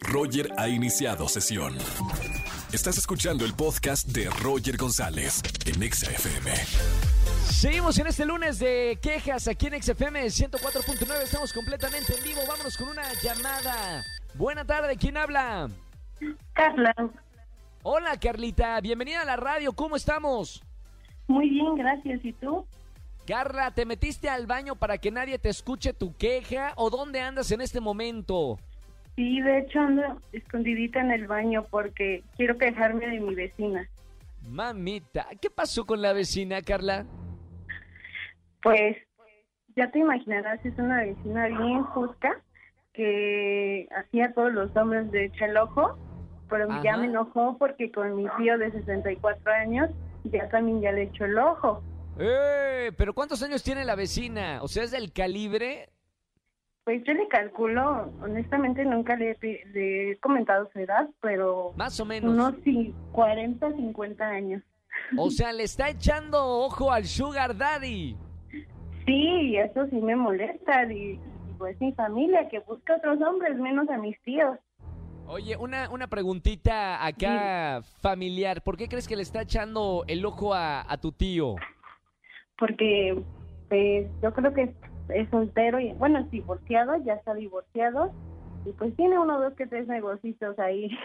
Roger ha iniciado sesión. Estás escuchando el podcast de Roger González en Exa FM. Seguimos en este lunes de quejas aquí en XFM 104.9. Estamos completamente en vivo. Vámonos con una llamada. Buena tarde, ¿quién habla? Carla, Hola, Carlita. Bienvenida a la radio. ¿Cómo estamos? muy bien, gracias. ¿Y tú? Carla, ¿te metiste al baño para que nadie te escuche tu queja o dónde andas en este momento? Sí, de hecho ando escondidita en el baño porque quiero quejarme de mi vecina. Mamita, ¿qué pasó con la vecina, Carla? Pues ya te imaginarás, es una vecina bien justa que hacía todos los hombres de hecho el ojo, pero ya me enojó porque con mi tío de 64 años ya también ya le echó el ojo. ¡Eh! ¿Pero cuántos años tiene la vecina? O sea, ¿es del calibre? Pues yo le calculo, honestamente nunca le, le he comentado su edad, pero Más o menos. unos sí, 40, 50 años. O sea, le está echando ojo al Sugar Daddy. Sí, eso sí me molesta. Y, y, pues mi familia que busca otros hombres, menos a mis tíos. Oye, una, una preguntita acá familiar. ¿Por qué crees que le está echando el ojo a, a tu tío? Porque pues yo creo que es, soltero y bueno, es divorciado, ya está divorciado. Y pues tiene uno, dos, que tres negocios ahí.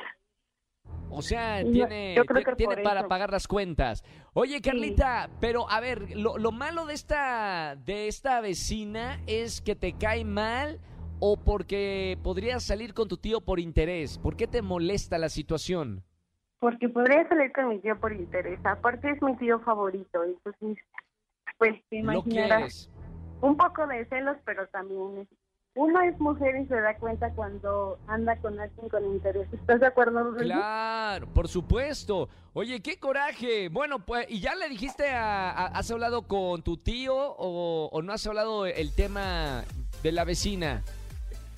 O sea, tiene, yo tiene para eso. pagar las cuentas. Oye, Carlita, pero a ver, lo, lo malo de esta, de esta vecina es que te cae mal o porque podrías salir con tu tío por interés. ¿Por qué te molesta la situación? Porque podría salir con mi tío por interés. Aparte es mi tío favorito. Entonces, pues te Lo imaginarás. Un poco de celos, pero también es- uno es mujer y se da cuenta cuando anda con alguien con interés. ¿Estás de acuerdo, Rubén? Claro, por supuesto. Oye, qué coraje. Bueno, pues, ¿y ya le dijiste a, a- has hablado con tu tío o, o no has hablado el tema de la vecina?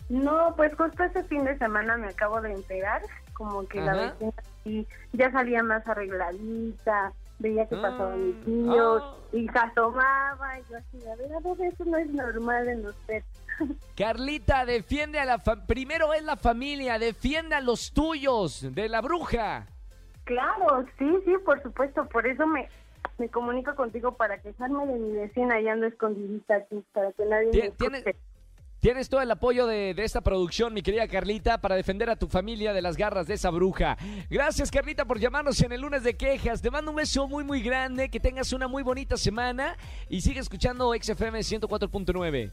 No, pues justo este fin de semana me acabo de enterar, como que la vecina sí, ya salía más arregladita, veía que pasaba mi Ah, tío ah. y se asomaba y yo así, a ver, a ver, eso no es normal en usted. Carlita, defiende a la fa- primero es la familia, defiende a los tuyos de la bruja. Claro, sí, sí, por supuesto, por eso me, me comunico contigo para quejarme de mi vecina y ando escondidita aquí, para que nadie me escuche. Tienes todo el apoyo de, de esta producción, mi querida Carlita, para defender a tu familia de las garras de esa bruja. Gracias, Carlita, por llamarnos en el lunes de quejas. Te mando un beso muy, muy grande, que tengas una muy bonita semana y sigue escuchando XFM 104.9.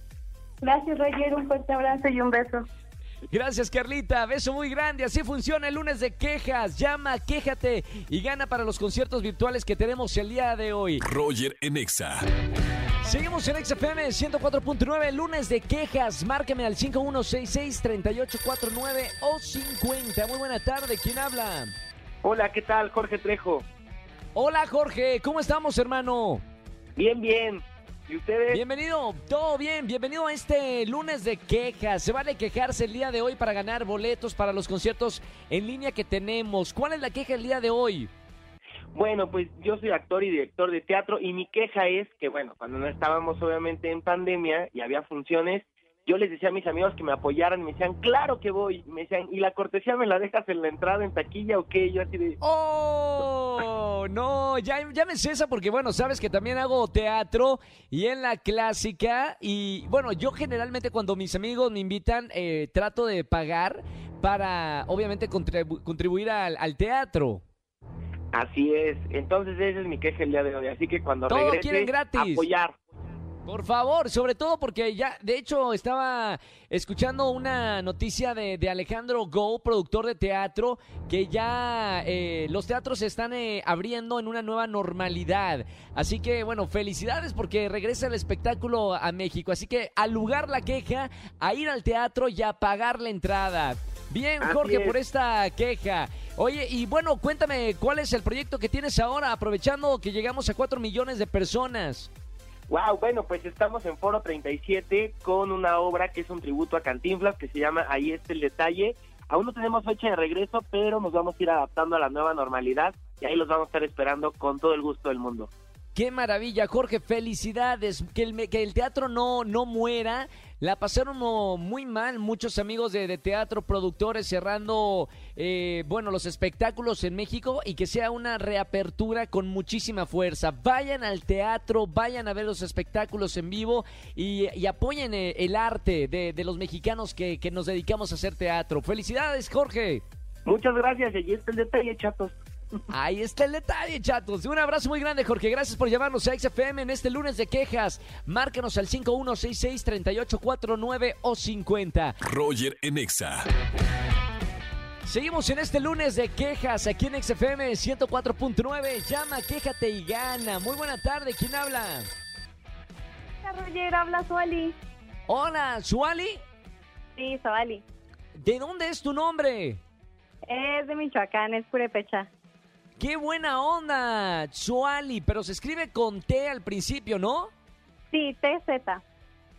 Gracias, Roger, un fuerte abrazo y un beso. Gracias, Carlita. Beso muy grande. Así funciona el lunes de quejas. Llama, quéjate y gana para los conciertos virtuales que tenemos el día de hoy. Roger en Exa. Seguimos en XFM 104.9, lunes de quejas. Márcame al 5166-3849 o 50. Muy buena tarde. ¿Quién habla? Hola, ¿qué tal? Jorge Trejo. Hola, Jorge. ¿Cómo estamos, hermano? Bien, bien. ¿Y ustedes? Bienvenido. Todo bien. Bienvenido a este lunes de quejas. Se vale quejarse el día de hoy para ganar boletos para los conciertos en línea que tenemos. ¿Cuál es la queja el día de hoy? Bueno, pues yo soy actor y director de teatro y mi queja es que, bueno, cuando no estábamos obviamente en pandemia y había funciones, yo les decía a mis amigos que me apoyaran me decían, claro que voy. Me decían, ¿y la cortesía me la dejas en la entrada en taquilla o qué? Yo así de, ¡Oh! No, ya, ya me cesa porque, bueno, sabes que también hago teatro y en la clásica. Y bueno, yo generalmente cuando mis amigos me invitan, eh, trato de pagar para, obviamente, contribu- contribuir al teatro. Así es. Entonces esa es mi queja el día de hoy. Así que cuando Todo regrese, quieren gratis. apoyar. Por favor, sobre todo porque ya, de hecho, estaba escuchando una noticia de, de Alejandro Go, productor de teatro, que ya eh, los teatros se están eh, abriendo en una nueva normalidad. Así que, bueno, felicidades porque regresa el espectáculo a México. Así que, al lugar la queja, a ir al teatro y a pagar la entrada. Bien, Así Jorge, es. por esta queja. Oye, y bueno, cuéntame, ¿cuál es el proyecto que tienes ahora, aprovechando que llegamos a 4 millones de personas? Wow, bueno, pues estamos en Foro 37 con una obra que es un tributo a Cantinflas que se llama Ahí está el detalle. Aún no tenemos fecha de regreso, pero nos vamos a ir adaptando a la nueva normalidad y ahí los vamos a estar esperando con todo el gusto del mundo. Qué maravilla, Jorge, felicidades. Que el, teatro no, no muera. La pasaron muy mal muchos amigos de, teatro, productores cerrando, eh, bueno, los espectáculos en México y que sea una reapertura con muchísima fuerza. Vayan al teatro, vayan a ver los espectáculos en vivo y, apoyen eh, el, arte de, los mexicanos que, nos dedicamos a hacer teatro. Felicidades, Jorge. Muchas gracias, y el detalle, chatos. Ahí está el detalle, chatos. Un abrazo muy grande, Jorge. Gracias por llamarnos a XFM en este lunes de quejas. Márcanos al 5166-3849 o 50. Roger en Exa. Seguimos en este lunes de quejas aquí en XFM 104.9. Llama, quéjate y gana. Muy buena tarde. ¿Quién habla? Hola, Roger. Habla Suali. Hola, ¿Suali? Sí, Suali. ¿De dónde es tu nombre? Es de Michoacán, es Purepecha. ¡Qué buena onda! Suali, pero se escribe con T al principio, ¿no? Sí, TZ.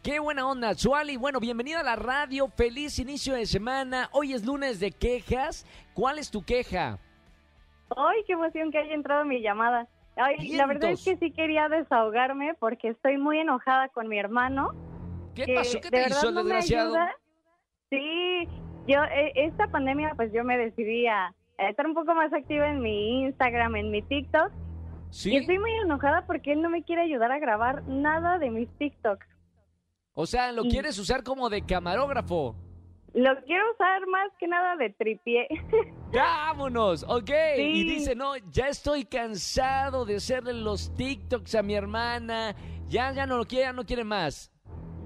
¡Qué buena onda, Suali! Bueno, bienvenida a la radio, feliz inicio de semana. Hoy es lunes de quejas. ¿Cuál es tu queja? ¡Ay, qué emoción que haya entrado mi llamada! Ay, la verdad es que sí quería desahogarme porque estoy muy enojada con mi hermano. ¿Qué pasó? ¿Qué te hizo el desgraciado? Sí, yo, eh, esta pandemia, pues yo me decidí a estar un poco más activa en mi Instagram, en mi TikTok. ¿Sí? Y estoy muy enojada porque él no me quiere ayudar a grabar nada de mis TikToks. O sea, ¿lo quieres usar como de camarógrafo? Lo quiero usar más que nada de tripié. ¡Vámonos! Ok. Y dice, no, ya estoy cansado de hacerle los TikToks a mi hermana. Ya, ya no lo quiere, ya no quiere más.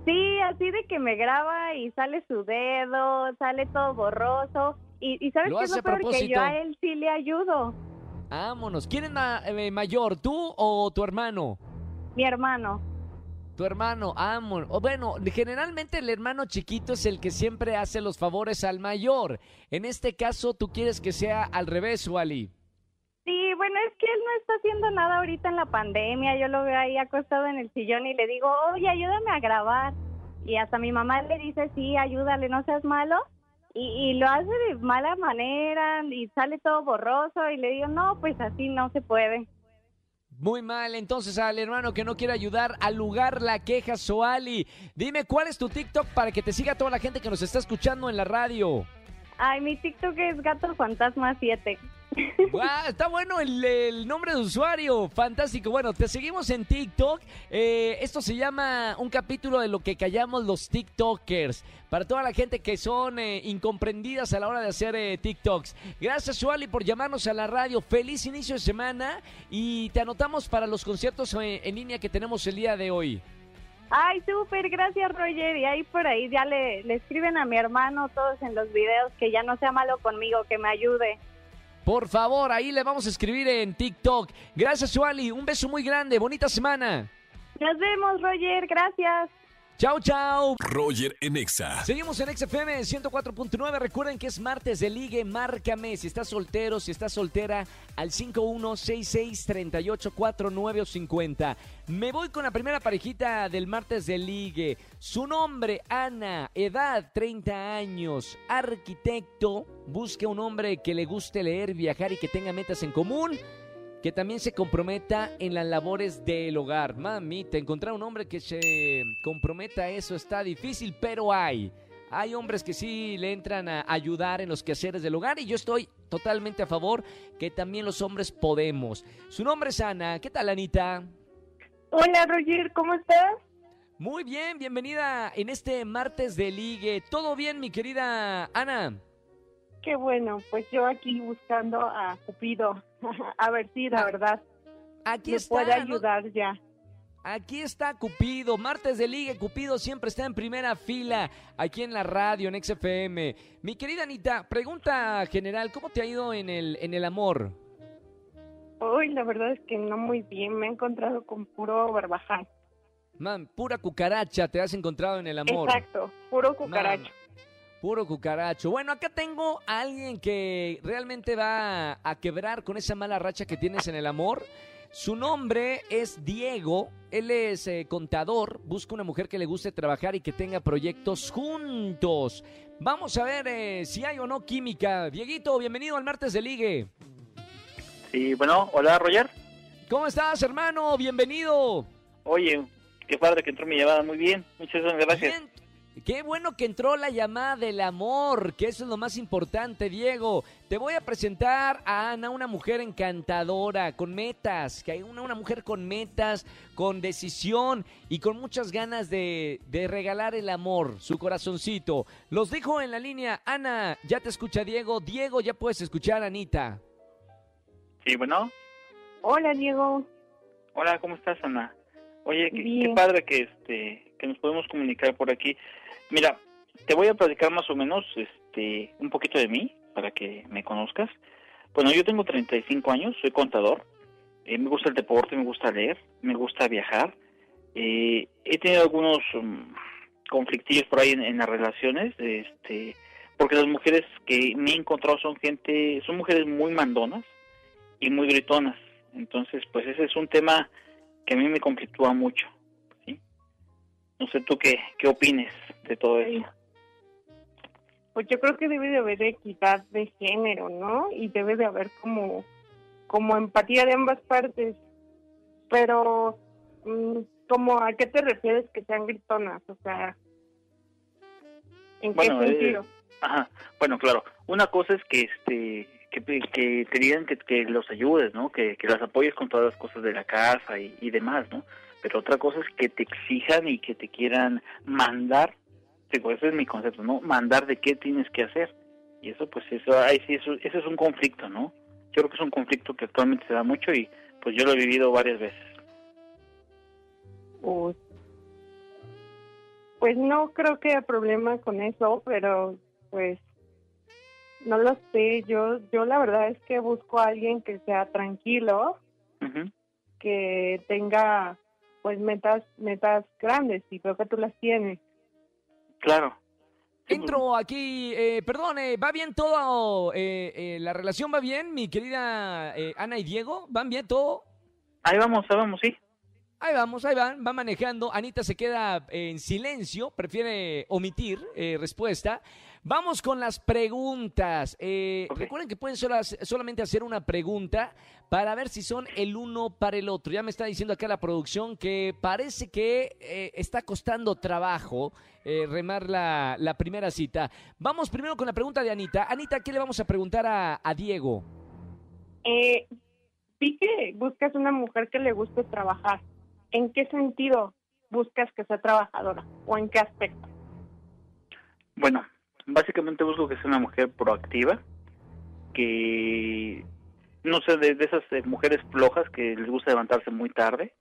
Sí, así de que me graba y sale su dedo, sale todo borroso. Y, ¿sabes qué es lo peor? Que yo a él sí le ayudo. Vámonos. ¿Quién es eh, mayor, tú o tu hermano? Mi hermano. Tu hermano, amor. bueno, generalmente el hermano chiquito es el que siempre hace los favores al mayor. En este caso, ¿tú quieres que sea al revés, Wally? Bueno, es que él no está haciendo nada ahorita en la pandemia. Yo lo veo ahí acostado en el sillón y le digo, oye, ayúdame a grabar. Y hasta mi mamá le dice, sí, ayúdale, no seas malo y, lo hace de mala manera y sale todo borroso y le digo, no, pues así no se puede. Muy mal, entonces al hermano que no quiere ayudar al lugar la queja Soali. Dime cuál es tu TikTok para que te siga toda la gente que nos está escuchando en la radio. Ay, mi TikTok es Gato Fantasma 7. Está bueno el, nombre de usuario, fantástico. Bueno, te seguimos en TikTok. Eh, esto se llama un capítulo de lo que callamos los TikTokers. Para toda la gente que son eh, incomprendidas a la hora de hacer eh, TikToks. Gracias, Suali, por llamarnos a la radio. Feliz inicio de semana y te anotamos para los conciertos en línea que tenemos el día de hoy. Ay, súper, gracias Roger. Y ahí por ahí ya le escriben a mi hermano todos en los videos que ya no sea malo conmigo, que me ayude. Por favor, ahí le vamos a escribir en TikTok. Gracias, Suali. Un beso muy grande. Bonita semana. Nos vemos, Roger. Gracias. Chao, chao. Roger en Exa. Seguimos en XFM 104.9. Recuerden que es martes de ligue. Márcame si estás soltero, si estás soltera, al 51663849 o 50. Me voy con la primera parejita del martes de ligue. Su nombre, Ana. Edad, 30 años. Arquitecto. Busque un hombre que le guste leer, viajar y que tenga metas en común que también se comprometa en las labores del hogar. Mami, te encontrar un hombre que se comprometa a eso está difícil, pero hay. Hay hombres que sí le entran a ayudar en los quehaceres del hogar y yo estoy totalmente a favor que también los hombres podemos. Su nombre es Ana. ¿Qué tal, Anita? Hola, Roger, ¿cómo estás? Muy bien, bienvenida en este martes de ligue. ¿Todo bien, mi querida Ana? Qué bueno, pues yo aquí buscando a Cupido. a ver si la ah, verdad aquí me puede ayudar ya. Aquí está Cupido, martes de Liga, Cupido siempre está en primera fila aquí en la radio, en XFM. Mi querida Anita, pregunta general, ¿cómo te ha ido en el, en el amor? Uy, la verdad es que no muy bien, me he encontrado con puro barbaján. Man, pura cucaracha te has encontrado en el amor. Exacto, puro cucaracho. Puro cucaracho. Bueno, acá tengo a alguien que realmente va a quebrar con esa mala racha que tienes en el amor. Su nombre es Diego, él es eh, contador, busca una mujer que le guste trabajar y que tenga proyectos juntos. Vamos a ver eh, si hay o no química. Dieguito, bienvenido al martes de ligue. Sí, bueno, hola Roger. ¿Cómo estás, hermano? Bienvenido. Oye, qué padre que entró mi llamada. Muy bien, muchas gracias. Bien. Qué bueno que entró la llamada del amor, que eso es lo más importante, Diego. Te voy a presentar a Ana, una mujer encantadora, con metas, que hay una, una mujer con metas, con decisión y con muchas ganas de, de regalar el amor, su corazoncito. Los dejo en la línea. Ana, ya te escucha Diego. Diego, ya puedes escuchar a Anita. Sí, bueno. Hola, Diego. Hola, ¿cómo estás, Ana? Oye, qué, qué padre que este que nos podemos comunicar por aquí. Mira, te voy a platicar más o menos este un poquito de mí para que me conozcas. Bueno, yo tengo 35 años, soy contador. eh, me gusta el deporte, me gusta leer, me gusta viajar. eh, he tenido algunos um, conflictillos por ahí en, en las relaciones, este, porque las mujeres que me he encontrado son gente, son mujeres muy mandonas y muy gritonas. Entonces, pues ese es un tema que a mí me conflictúa mucho. No sé tú qué, qué opines de todo eso. Pues yo creo que debe de haber equidad de género, ¿no? Y debe de haber como, como empatía de ambas partes. Pero, mm, como ¿a qué te refieres que sean gritonas? O sea, ¿en Bueno, qué eh, sentido? Ajá. Bueno, claro. Una cosa es que este que, que te digan que, que los ayudes, ¿no? Que, que las apoyes con todas las cosas de la casa y, y demás, ¿no? Pero otra cosa es que te exijan y que te quieran mandar. Digo, ese es mi concepto, ¿no? Mandar de qué tienes que hacer. Y eso, pues, eso, ahí sí, eso, ese es un conflicto, ¿no? Yo creo que es un conflicto que actualmente se da mucho y pues yo lo he vivido varias veces. Pues, pues no creo que haya problema con eso, pero pues no lo sé. Yo, yo la verdad es que busco a alguien que sea tranquilo, que tenga pues metas, metas grandes y creo que tú las tienes. Claro. Sí, pues, Entro aquí, eh, perdón, eh, ¿va bien todo? eh, eh, ¿La relación va bien, mi querida eh, Ana y Diego? ¿Van bien todo? Ahí vamos, ahí vamos, sí. Ahí vamos, ahí van, va manejando. Anita se queda en silencio, prefiere omitir eh, respuesta. Vamos con las preguntas. Eh. Recuerden que pueden solas- solamente hacer una pregunta para ver si son el uno para el otro. Ya me está diciendo acá la producción que parece que eh, está costando trabajo eh, remar la, la primera cita. Vamos primero con la pregunta de Anita. Anita, ¿qué le vamos a preguntar a, a Diego? Eh, vi que buscas una mujer que le guste trabajar. ¿En qué sentido buscas que sea trabajadora o en qué aspecto? Bueno, básicamente busco que sea una mujer proactiva, que no sé, de, de esas eh, mujeres flojas que les gusta levantarse muy tarde.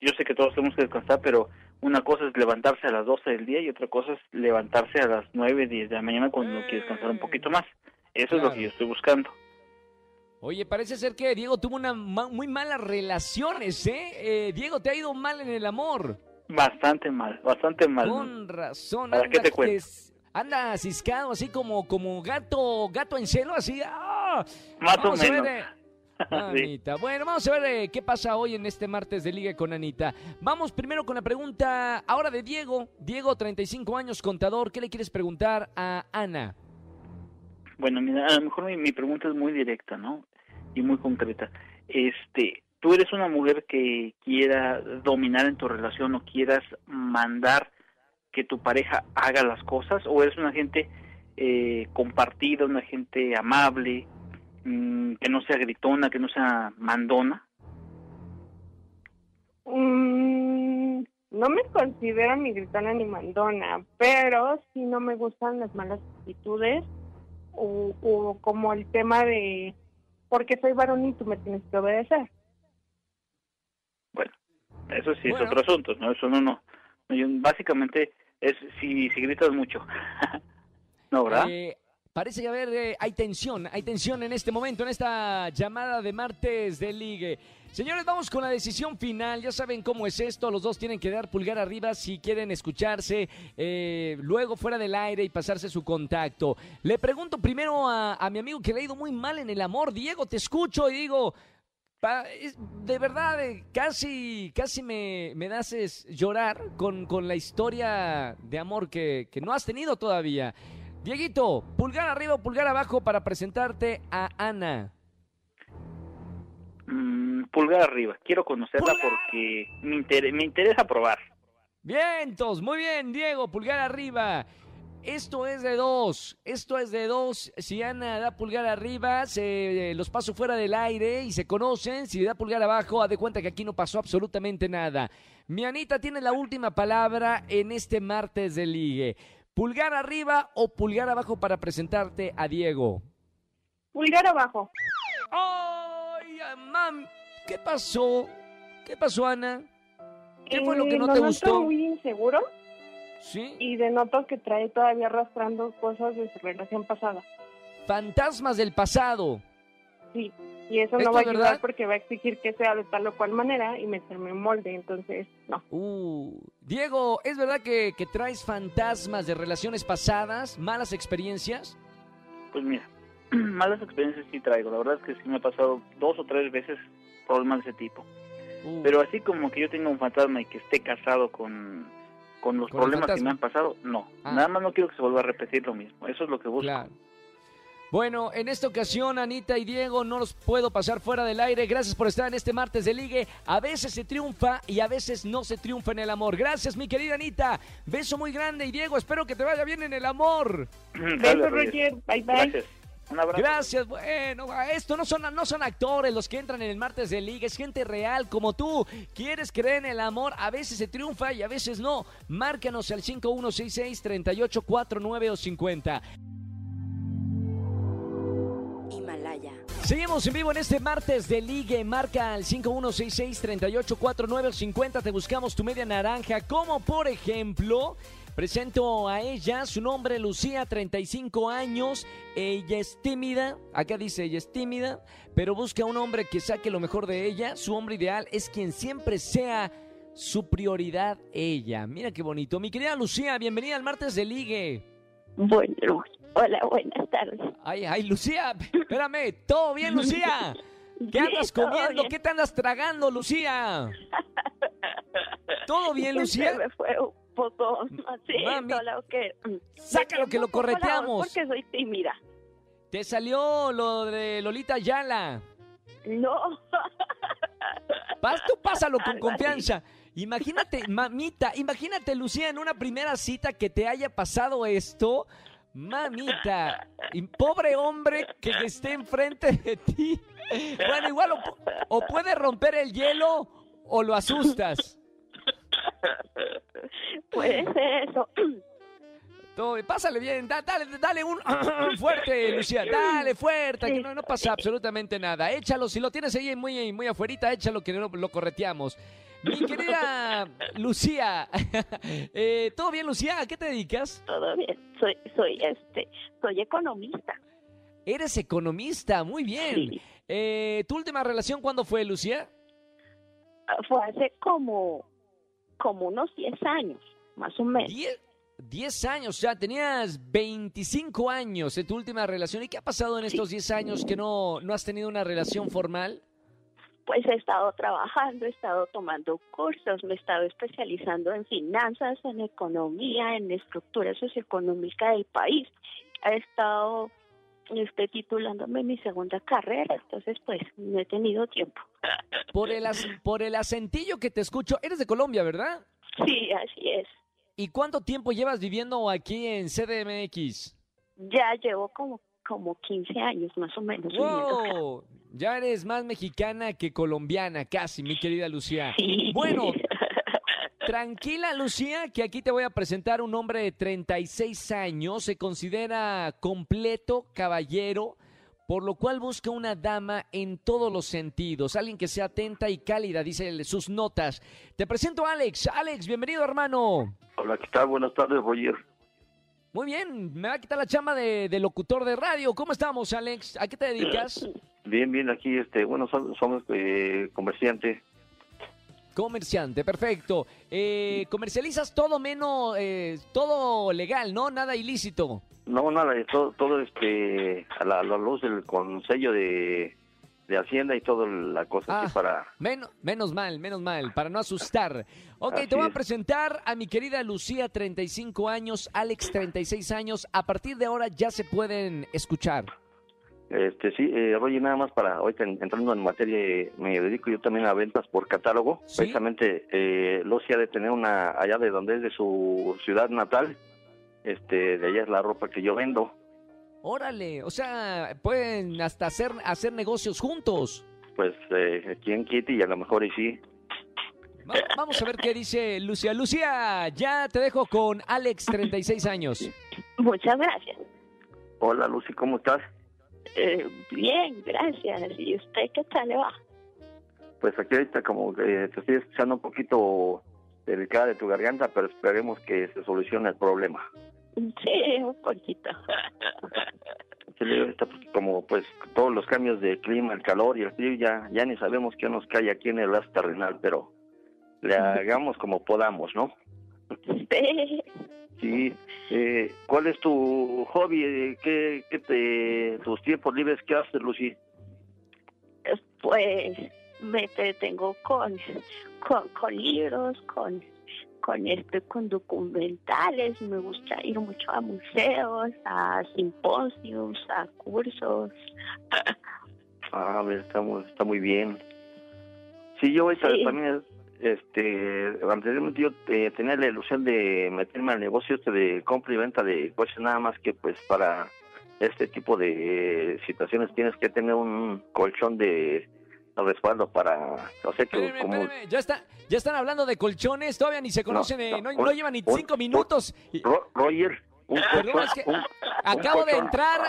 Yo sé que todos tenemos que descansar, pero una cosa es levantarse a las 12 del día y otra cosa es levantarse a las 9, 10 de la mañana cuando uno quiere descansar un poquito más. Eso es lo que yo estoy buscando. Oye, parece ser que Diego tuvo una ma- muy malas relaciones, ¿eh? Eh, Diego, te ha ido mal en el amor. Bastante mal, bastante mal. Con razón. ¿Para qué te cuento? Anda ciscado, así como, como gato, gato en celo, así. ¡ah! Más o Vamos a ver, menos. Sí. Anita. Bueno, vamos a ver eh, qué pasa hoy en este martes de Liga con Anita. Vamos primero con la pregunta ahora de Diego. Diego, 35 años, contador. ¿Qué le quieres preguntar a Ana? Bueno, mira, a lo mejor mi, mi pregunta es muy directa, ¿no? Y muy concreta. Este, ¿tú eres una mujer que quiera dominar en tu relación o quieras mandar que tu pareja haga las cosas o eres una gente eh, compartida, una gente amable, mm, que no sea gritona, que no sea mandona? Mm, no me considero ni gritona ni mandona, pero sí no me gustan las malas actitudes o, o como el tema de porque soy varón y tú me tienes que obedecer. Bueno, eso sí Bueno. es otro asunto, ¿no? Eso no, no. no, yo- básicamente es si, si gritas mucho. ¿No, verdad? Eh, parece que a ver, eh, hay tensión, hay tensión en este momento, en esta llamada de martes de ligue. Señores, vamos con la decisión final. Ya saben cómo es esto. Los dos tienen que dar pulgar arriba si quieren escucharse eh, luego fuera del aire y pasarse su contacto. Le pregunto primero a, a mi amigo que le ha ido muy mal en el amor. Diego, te escucho y digo, pa- es- de verdad, eh, casi, casi me, me haces llorar con, con la historia de amor que, que no has tenido todavía. Dieguito, pulgar arriba o pulgar abajo para presentarte a Ana. Mm, pulgar arriba. Quiero conocerla ¡Pulgar! porque me, inter- me interesa probar. Vientos, muy bien, Diego, pulgar arriba. Esto es de dos, esto es de dos. Si Ana da pulgar arriba, se eh, los paso fuera del aire y se conocen. Si da pulgar abajo, haz de cuenta que aquí no pasó absolutamente nada. Mi Anita tiene la última palabra en este martes de ligue. ¿Pulgar arriba o pulgar abajo para presentarte a Diego? Pulgar abajo. ¡Ay, mam! ¿Qué pasó? ¿Qué pasó, Ana? ¿Qué fue lo que Eh, no te gustó? muy inseguro ¿Sí? y denoto que trae todavía arrastrando cosas de su relación pasada. Fantasmas del pasado. Sí, y eso ¿Esto no va a ayudar verdad? porque va a exigir que sea de tal o cual manera y meterme en molde, entonces no. Uh, Diego, ¿es verdad que, que traes fantasmas de relaciones pasadas, malas experiencias? Pues mira, malas experiencias sí traigo. La verdad es que sí me ha pasado dos o tres veces problemas de ese tipo. Uh, Pero así como que yo tenga un fantasma y que esté casado con, con los Con problemas que me han pasado, no. Ah. Nada más no quiero que se vuelva a repetir lo mismo. Eso es lo que busco. claro. Bueno, en esta ocasión, Anita y Diego, no los puedo pasar fuera del aire. Gracias por estar en este martes de ligue. A veces se triunfa y a veces no se triunfa en el amor. Gracias, mi querida Anita. Beso muy grande y Diego, espero que te vaya bien en el amor. Roger. Roger. Bye, bye. Gracias. Un abrazo. Gracias, bueno, a esto no son, no son actores los que entran en el martes de liga, es gente real como tú. ¿Quieres creer en el amor? A veces se triunfa y a veces no. Márcanos al 5166-3849 o 50. Himalaya. Seguimos en vivo en este martes de ligue. Marca al 5166-3849 o 50. Te buscamos tu media naranja, como por ejemplo... Presento a ella, su nombre Lucía, 35 años, ella es tímida, acá dice ella es tímida, pero busca un hombre que saque lo mejor de ella, su hombre ideal es quien siempre sea su prioridad ella. Mira qué bonito. Mi querida Lucía, bienvenida al martes de ligue. Bueno, hola, buenas tardes. Ay, ay, Lucía, espérame, ¿todo bien, Lucía? ¿Qué andas comiendo? bien. ¿Qué te andas tragando, Lucía? ¿Todo bien, Se Lucía? me fue un poco así, Mami, solo que... mm, sácalo que lo correteamos. Porque soy tímida. Te salió lo de Lolita Yala. No. Vas, tú pásalo con Algo así. confianza. Imagínate, mamita, imagínate, Lucía, en una primera cita que te haya pasado esto. Mamita, y pobre hombre que esté enfrente de ti. Bueno, igual o, o puede romper el hielo o lo asustas. Puede ser eso. Todo, pásale bien, da- dale, dale un fuerte, Lucía, dale fuerte, que no, no pasa absolutamente nada. Échalo, si lo tienes ahí muy, muy afuerita, échalo que no lo correteamos. Mi querida Lucía, eh, ¿todo bien, Lucía? ¿A qué te dedicas? Todo bien. Soy, soy, este, soy economista. Eres economista, muy bien. Sí. Eh, ¿Tu última relación cuándo fue, Lucía? Ah, Fue hace como, como unos 10 años, más o menos. Diez, diez años, o sea, tenías 25 años de tu última relación. ¿Y qué ha pasado en estos 10 años que no, no has tenido una relación formal? Pues he estado trabajando, he estado tomando cursos, me he estado especializando en finanzas, en economía, en estructura socioeconómica del país. He estado este, titulándome mi segunda carrera, entonces pues no he tenido tiempo. Por el, ac- por el acentillo que te escucho, eres de Colombia, ¿verdad? Sí, así es. ¿Y cuánto tiempo llevas viviendo aquí en CDMX? Ya llevo como, como 15 años más o menos. ¡Wow! Ya eres más mexicana que colombiana, casi, mi querida Lucía. Sí. Bueno, tranquila, Lucía, que aquí te voy a presentar un hombre de 36 años. Se considera completo, caballero, por lo cual busca una dama en todos los sentidos. Alguien que sea atenta y cálida, dice sus notas. Te presento a Alex. Alex, bienvenido, hermano. Hola, ¿qué tal? Buenas tardes, Roger. Muy bien, me va a quitar la chamba de, de locutor de radio. ¿Cómo estamos, Alex? ¿A qué te dedicas? Bien, bien, aquí, este, bueno, somos eh, comerciantes. Comerciante, perfecto. Eh, comercializas todo menos, eh, todo legal, ¿no? Nada ilícito. No, nada, todo, todo este, a la, a la luz del con sello de, de Hacienda y toda la cosa Ah. para... Men- menos mal, menos mal, para no asustar. Ok, Así te voy a es. presentar a mi querida Lucía, 35 años, Alex, 36 años. A partir de ahora ya se pueden escuchar. Este, sí, eh, Roger, nada más para ahorita en- entrando en materia, eh, me dedico yo también a ventas por catálogo. Sí. Precisamente, eh, Lucy ha de tener una allá de donde es de su ciudad natal. Este, de allá es la ropa que yo vendo. Órale, o sea, pueden hasta hacer, hacer negocios juntos. Pues eh, aquí en Kitty y a lo mejor y sí. Va- vamos a ver qué dice Lucía. Lucía, ya te dejo con Alex, 36 años. Muchas gracias. Hola Lucy, ¿cómo estás? Eh, bien, gracias. ¿Y usted qué tal le va? Pues aquí ahorita como que te estoy escuchando un poquito delicada de tu garganta, pero esperemos que se solucione el problema. Sí, un poquito. Sí, ahorita porque como pues todos los cambios de clima, el calor y el frío, ya, ya ni sabemos qué nos cae aquí en el gas terrenal, pero le hagamos como podamos, ¿no? Sí. Sí. Eh, ¿Cuál es tu hobby? Eh, ¿Qué, qué te, tus tiempos libres qué haces, Lucy? Pues me entretengo con, con, con libros, con, con, este, con documentales. Me gusta ir mucho a museos, a simposios, a cursos. Ah, a ver, está muy, está muy bien. Sí, yo ahorita Sí. también, este, anteriormente yo eh, tenía la ilusión de meterme al negocio este de compra y venta de coches, nada más que pues para este tipo de eh, situaciones tienes que tener un colchón de respaldo para, o sea que Espérame, como... espérame, Ya, está, ya están hablando de colchones, todavía ni se conocen, eh, no, no, no llevan ni un- cinco minutos. Roger, un Perdón, colchón, es que un- acabo de entrar,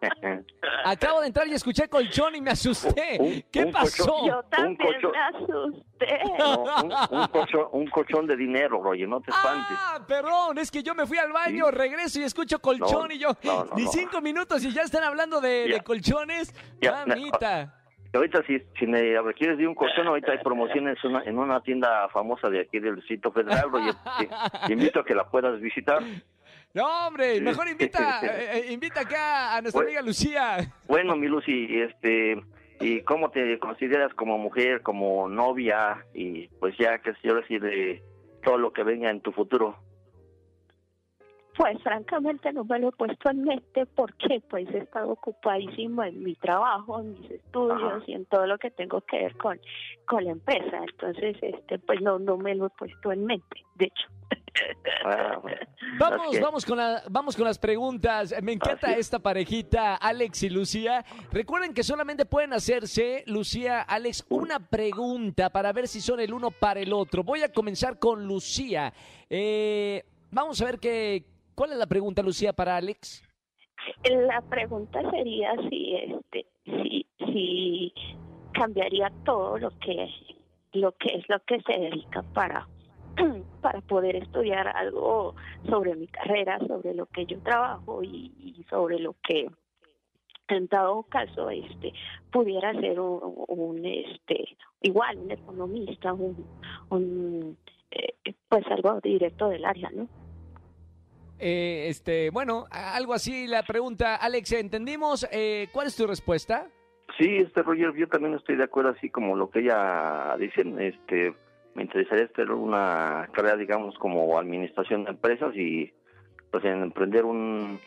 acabo de entrar y escuché colchón y me asusté. Un- ¿Qué pasó? colchón. Yo también colchón. me asusté. No, un, un colchón, un colchón de dinero, Roger, no te espantes. Ah, perdón, es que yo me fui al baño, Sí. regreso y escucho colchón No, y yo, no, no, ni no. cinco minutos y ya están hablando de, de colchones. Ya, Mamita. Ahorita si, si me quieres de un colchón, ahorita hay promociones una- en una tienda famosa de aquí del Distrito Federal, Roger. Te, te invito a que la puedas visitar. No, hombre, mejor invita, eh, eh, invita acá a nuestra Bueno. amiga Lucía. Bueno, mi Lucy, este, ¿y cómo te consideras como mujer, como novia? Y pues ya, que sé yo decir, de todo lo que venga en tu futuro. Pues francamente no me lo he puesto en mente porque pues he estado ocupadísimo en mi trabajo, en mis estudios Ajá. y en todo lo que tengo que ver con, con la empresa. Entonces, este pues no no me lo he puesto en mente, de hecho. Ah, bueno. Vamos, vamos con la, vamos con las preguntas. Me encanta Así esta parejita, Alex y Lucía. Recuerden que solamente pueden hacerse, Lucía, Alex, una pregunta para ver si son el uno para el otro. Voy a comenzar con Lucía. Eh, vamos a ver qué, cuál es la pregunta, Lucía, para Alex. La pregunta sería si este si si cambiaría todo lo que lo que es lo que se dedica para para poder estudiar algo sobre mi carrera, sobre lo que yo trabajo y, y sobre lo que en dado caso este pudiera ser un, un, este igual un economista un, un eh, pues algo directo del área no Eh, este, bueno, a- algo así la pregunta, Alex, ¿entendimos? Eh, ¿Cuál es tu respuesta? Sí, este Roger, yo también estoy de acuerdo, así como lo que ella dice, este, me interesaría tener una carrera, digamos, como administración de empresas y pues en emprender un,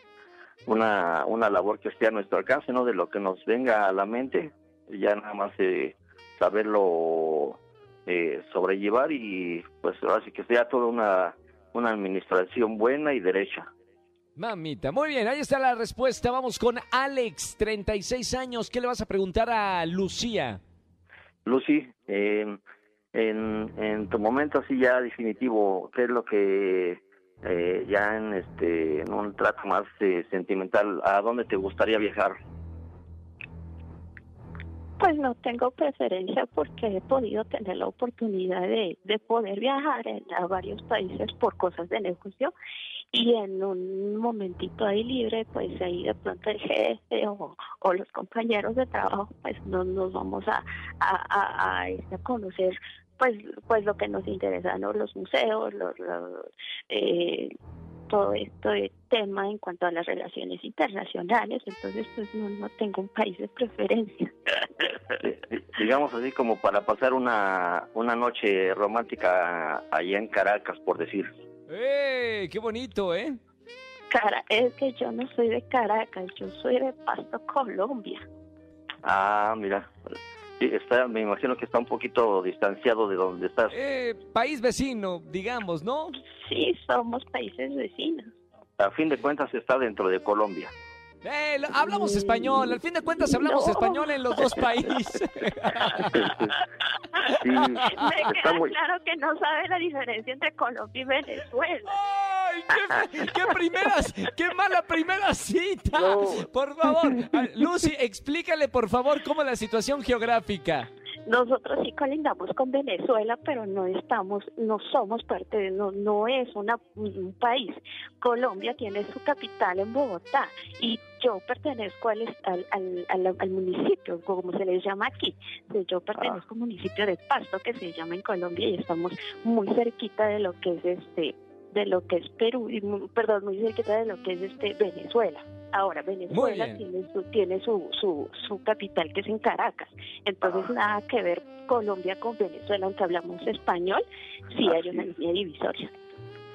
una, una labor que esté a nuestro alcance, ¿no? De lo que nos venga a la mente, ya nada más eh, saberlo eh, sobrellevar y pues ahora sí que sea toda una, una administración buena y derecha. Mamita, muy bien, ahí está la respuesta. Vamos con Alex, 36 años. ¿Qué le vas a preguntar a Lucía? Lucy, eh, en, en tu momento así ya definitivo, ¿qué es lo que eh, ya en este en un trato más eh, sentimental, a dónde te gustaría viajar? Pues no tengo preferencia porque he podido tener la oportunidad de, de poder viajar en- a varios países por cosas de negocio y en un momentito ahí libre, pues ahí de pronto el jefe o, o los compañeros de trabajo, pues no nos vamos a, a, a, a, este, conocer pues pues lo que nos interesa, ¿no? Los museos, los, los, eh, todo esto tema en cuanto a las relaciones internacionales, entonces pues no, no tengo un país de preferencia. Digamos así como para pasar una, una noche romántica allá en Caracas, por decir. ¡Eh! ¡Qué bonito, eh! Cara, es que yo no soy de Caracas, yo soy de Pasto, Colombia. Ah, mira. Sí, está, me imagino que está un poquito distanciado de donde estás. Eh, país vecino, digamos, ¿no? Sí, somos países vecinos. A fin de cuentas está dentro de Colombia. Eh, hablamos español, al fin de cuentas hablamos No. español en los dos países. Sí, Me está queda muy... claro que no sabe la diferencia entre Colombia y Venezuela. ¡Ay, qué, qué primeras, qué mala primera cita! No. Por favor, Lucy, explícale por favor cómo es la situación geográfica. Nosotros sí colindamos con Venezuela, pero no estamos, no somos parte de, no, no es una, un país. Colombia tiene su capital en Bogotá y yo pertenezco al, al, al, municipio, como se les llama aquí. Yo pertenezco al municipio de Pasto, que se llama en Colombia, y estamos muy cerquita de lo que es este de lo que es Perú, perdón, muy cerquita de lo que es este Venezuela. Ahora, Venezuela tiene su tiene su, su, su capital que es en Caracas. Entonces, nada que ver Colombia con Venezuela, aunque hablamos español, sí hay Así una línea divisoria.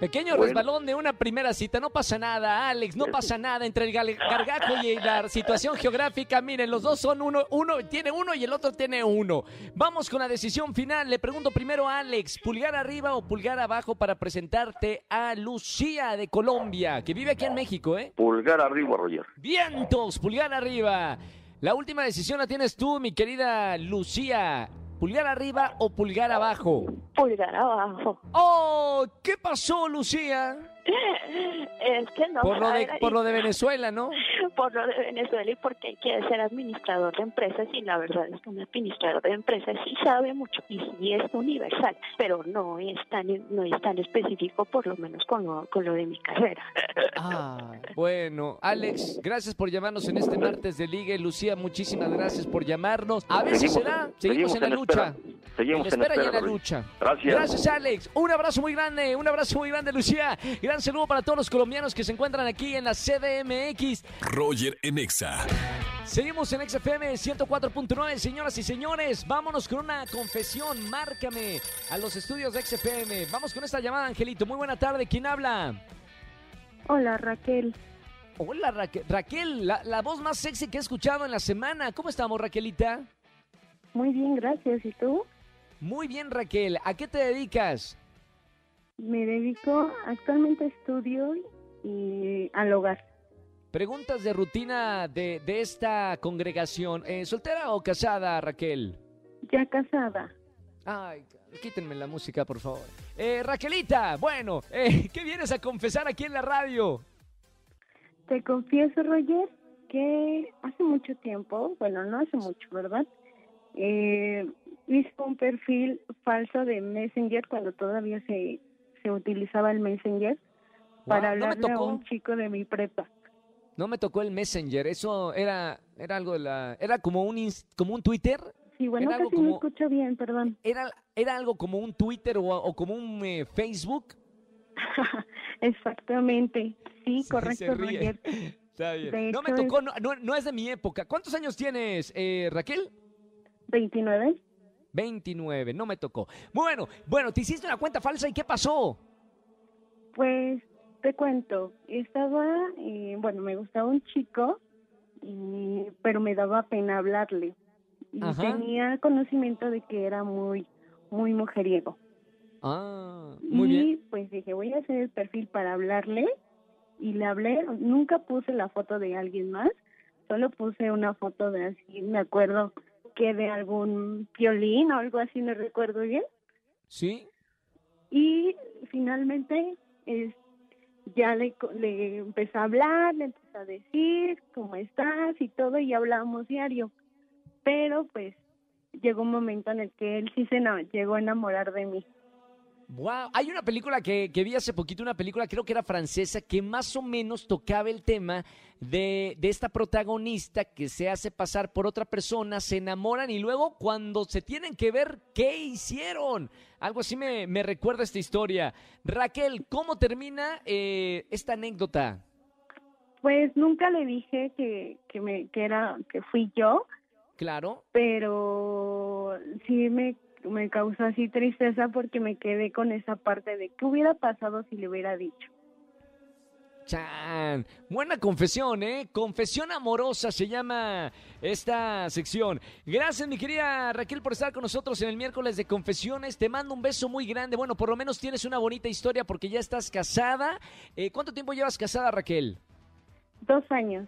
Pequeño Bueno. resbalón de una primera cita, no pasa nada, Alex, no pasa nada entre el gargajo y la situación geográfica. Miren, los dos son uno, uno tiene uno y el otro tiene uno. Vamos con la decisión final. Le pregunto primero a Alex, pulgar arriba o pulgar abajo para presentarte a Lucía de Colombia, que vive aquí en México, ¿eh? Pulgar arriba, Roger. Vientos, pulgar arriba. La última decisión la tienes tú, mi querida Lucía. ¿Pulgar arriba o pulgar abajo? Pulgar abajo. ¡Oh! ¿Qué pasó, Lucía? Es que no Por lo de, la por lo de Venezuela, ¿no? por lo de Venezuela y porque hay que ser administrador de empresas y la verdad es que un administrador de empresas sí sabe mucho y sí es universal, pero no es tan, no es tan específico por lo menos con lo, con lo de mi carrera. Ah, bueno. Alex, gracias por llamarnos en este martes de Liga. Lucía, muchísimas gracias por llamarnos. A ver si Seguimos- será. Seguimos, en la lucha. Seguimos en la espera y en la Roger. lucha. Gracias. Gracias, Alex. Un abrazo muy grande, un abrazo muy grande, Lucía. Gran saludo para todos los colombianos que se encuentran aquí en la CDMX. Roger en Exa. Seguimos en XFM 104.9, señoras y señores. Vámonos con una confesión. Márcame a los estudios de XFM. Vamos con esta llamada, Angelito. Muy buena tarde. ¿Quién habla? Hola Raquel, Hola, Raquel. Raquel, la, la voz más sexy que he escuchado en la semana. ¿Cómo estamos, Raquelita? muy bien, gracias. ¿Y tú? Muy bien, Raquel. ¿A qué te dedicas? Me dedico, actualmente estudio y al hogar. Preguntas de rutina de, de esta congregación. Eh, ¿Soltera o casada, Raquel? Ya casada. Ay, quítenme la música, por favor. Eh, Raquelita, bueno, eh, ¿qué vienes a confesar aquí en la radio? Te confieso, Roger, que hace mucho tiempo, bueno, no hace mucho, ¿verdad? Eh, hice un perfil falso de Messenger cuando todavía se, se utilizaba el Messenger para Guau, no hablarle a un chico de mi prepa. No me tocó el Messenger. Eso era, era algo de la, era como un, como un Twitter. Sí, bueno, Era casi como- escucho bien, perdón. Era, era algo como un Twitter o, o como un eh, Facebook. Exactamente. Sí, Sí, correcto. Roger. Está bien. De no me tocó, no, no- no es de mi época. ¿Cuántos años tienes, eh, Raquel? 29. 29, no me tocó. Bueno, bueno, te hiciste una cuenta falsa y ¿qué pasó? Pues te cuento, estaba, eh, bueno, me gustaba un chico, y, pero me daba pena hablarle. Y Ajá. tenía conocimiento de que era muy, muy mujeriego. Ah, muy y bien. pues dije, voy a hacer el perfil para hablarle. Y le hablé, nunca puse la foto de alguien más, solo puse una foto de así, me acuerdo que de algún violín o algo así, no recuerdo bien. ¿Sí? Y finalmente es, ya le, le empecé a hablar, le empecé a decir cómo estás y todo, y hablábamos diario. Pero pues llegó un momento en el que él sí se llegó a enamorar de mí. Wow, hay una película que, que vi hace poquito, una película creo que era francesa, que más o menos tocaba el tema de, de esta protagonista que se hace pasar por otra persona, se enamoran y luego cuando se tienen que ver, ¿qué hicieron? Algo así me, me recuerda esta historia. Raquel, ¿cómo termina eh, esta anécdota? Pues nunca le dije que, que, me, que, era, que fui yo, Claro. pero sí me, me causó así tristeza porque me quedé con esa parte de qué hubiera pasado si le hubiera dicho. Chan, buena confesión, ¿eh? Confesión amorosa se llama esta sección. Gracias, mi querida Raquel, por estar con nosotros en el miércoles de confesiones. Te mando un beso muy grande. Bueno, por lo menos tienes una bonita historia porque ya estás casada. Eh, ¿Cuánto tiempo llevas casada, Raquel? Dos años.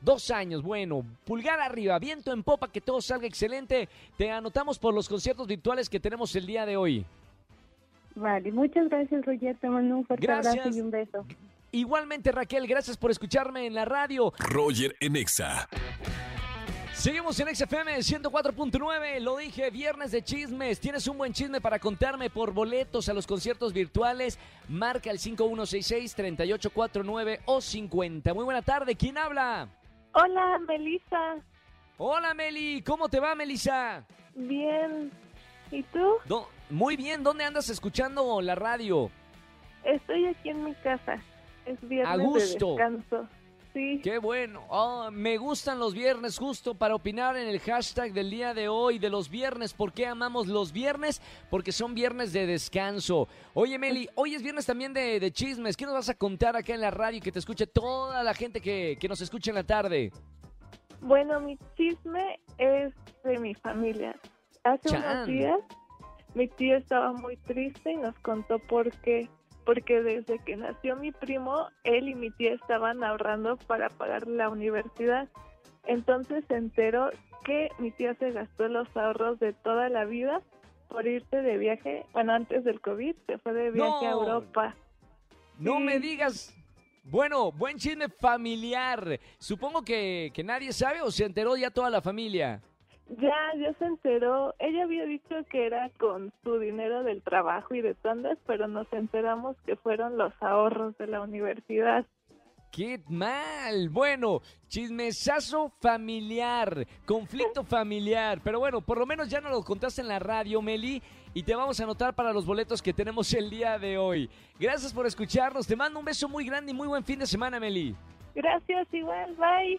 Dos años, bueno, pulgar arriba, viento en popa, que todo salga excelente. Te anotamos por los conciertos virtuales que tenemos el día de hoy. Vale, muchas gracias, Roger. Te mando un fuerte Gracias. abrazo y un beso. Igualmente, Raquel, gracias por escucharme en la radio. Roger en Exa. Seguimos en XFM 104.9, lo dije, viernes de chismes. ¿Tienes un buen chisme para contarme por boletos a los conciertos virtuales? Marca el 5166-3849 o 50. Muy buena tarde, ¿quién habla? Hola, Melissa. Hola Meli, ¿cómo te va Melissa? Bien. ¿Y tú? Do- Muy bien, ¿dónde andas escuchando la radio? Estoy aquí en mi casa. Es viernes A gusto. de descanso. Sí. Qué bueno. Oh, me gustan los viernes justo para opinar en el hashtag del día de hoy de los viernes. ¿Por qué amamos los viernes? Porque son viernes de descanso. Oye, Meli, hoy es viernes también de, de chismes. ¿Qué nos vas a contar acá en la radio y que te escuche toda la gente que, que nos escucha en la tarde? Bueno, mi chisme es de mi familia. Hace Chan. unos días mi tío estaba muy triste y nos contó por qué. Porque desde que nació mi primo, él y mi tía estaban ahorrando para pagar la universidad. Entonces se enteró que mi tía se gastó los ahorros de toda la vida por irse de viaje. Bueno, antes del COVID se fue de viaje a. Europa. No Sí. me digas. Bueno, buen chisme familiar. Supongo que, que nadie sabe o se enteró ya toda la familia. Ya, ya se enteró. Ella había dicho que era con su dinero del trabajo y de tandas, pero nos enteramos que fueron los ahorros de la universidad. ¡Qué mal! Bueno, chismesazo familiar, conflicto familiar. Pero bueno, por lo menos ya nos lo contaste en la radio, Meli, y te vamos a anotar para los boletos que tenemos el día de hoy. Gracias por escucharnos. Te mando un beso muy grande y muy buen fin de semana, Meli. Gracias, igual, bye.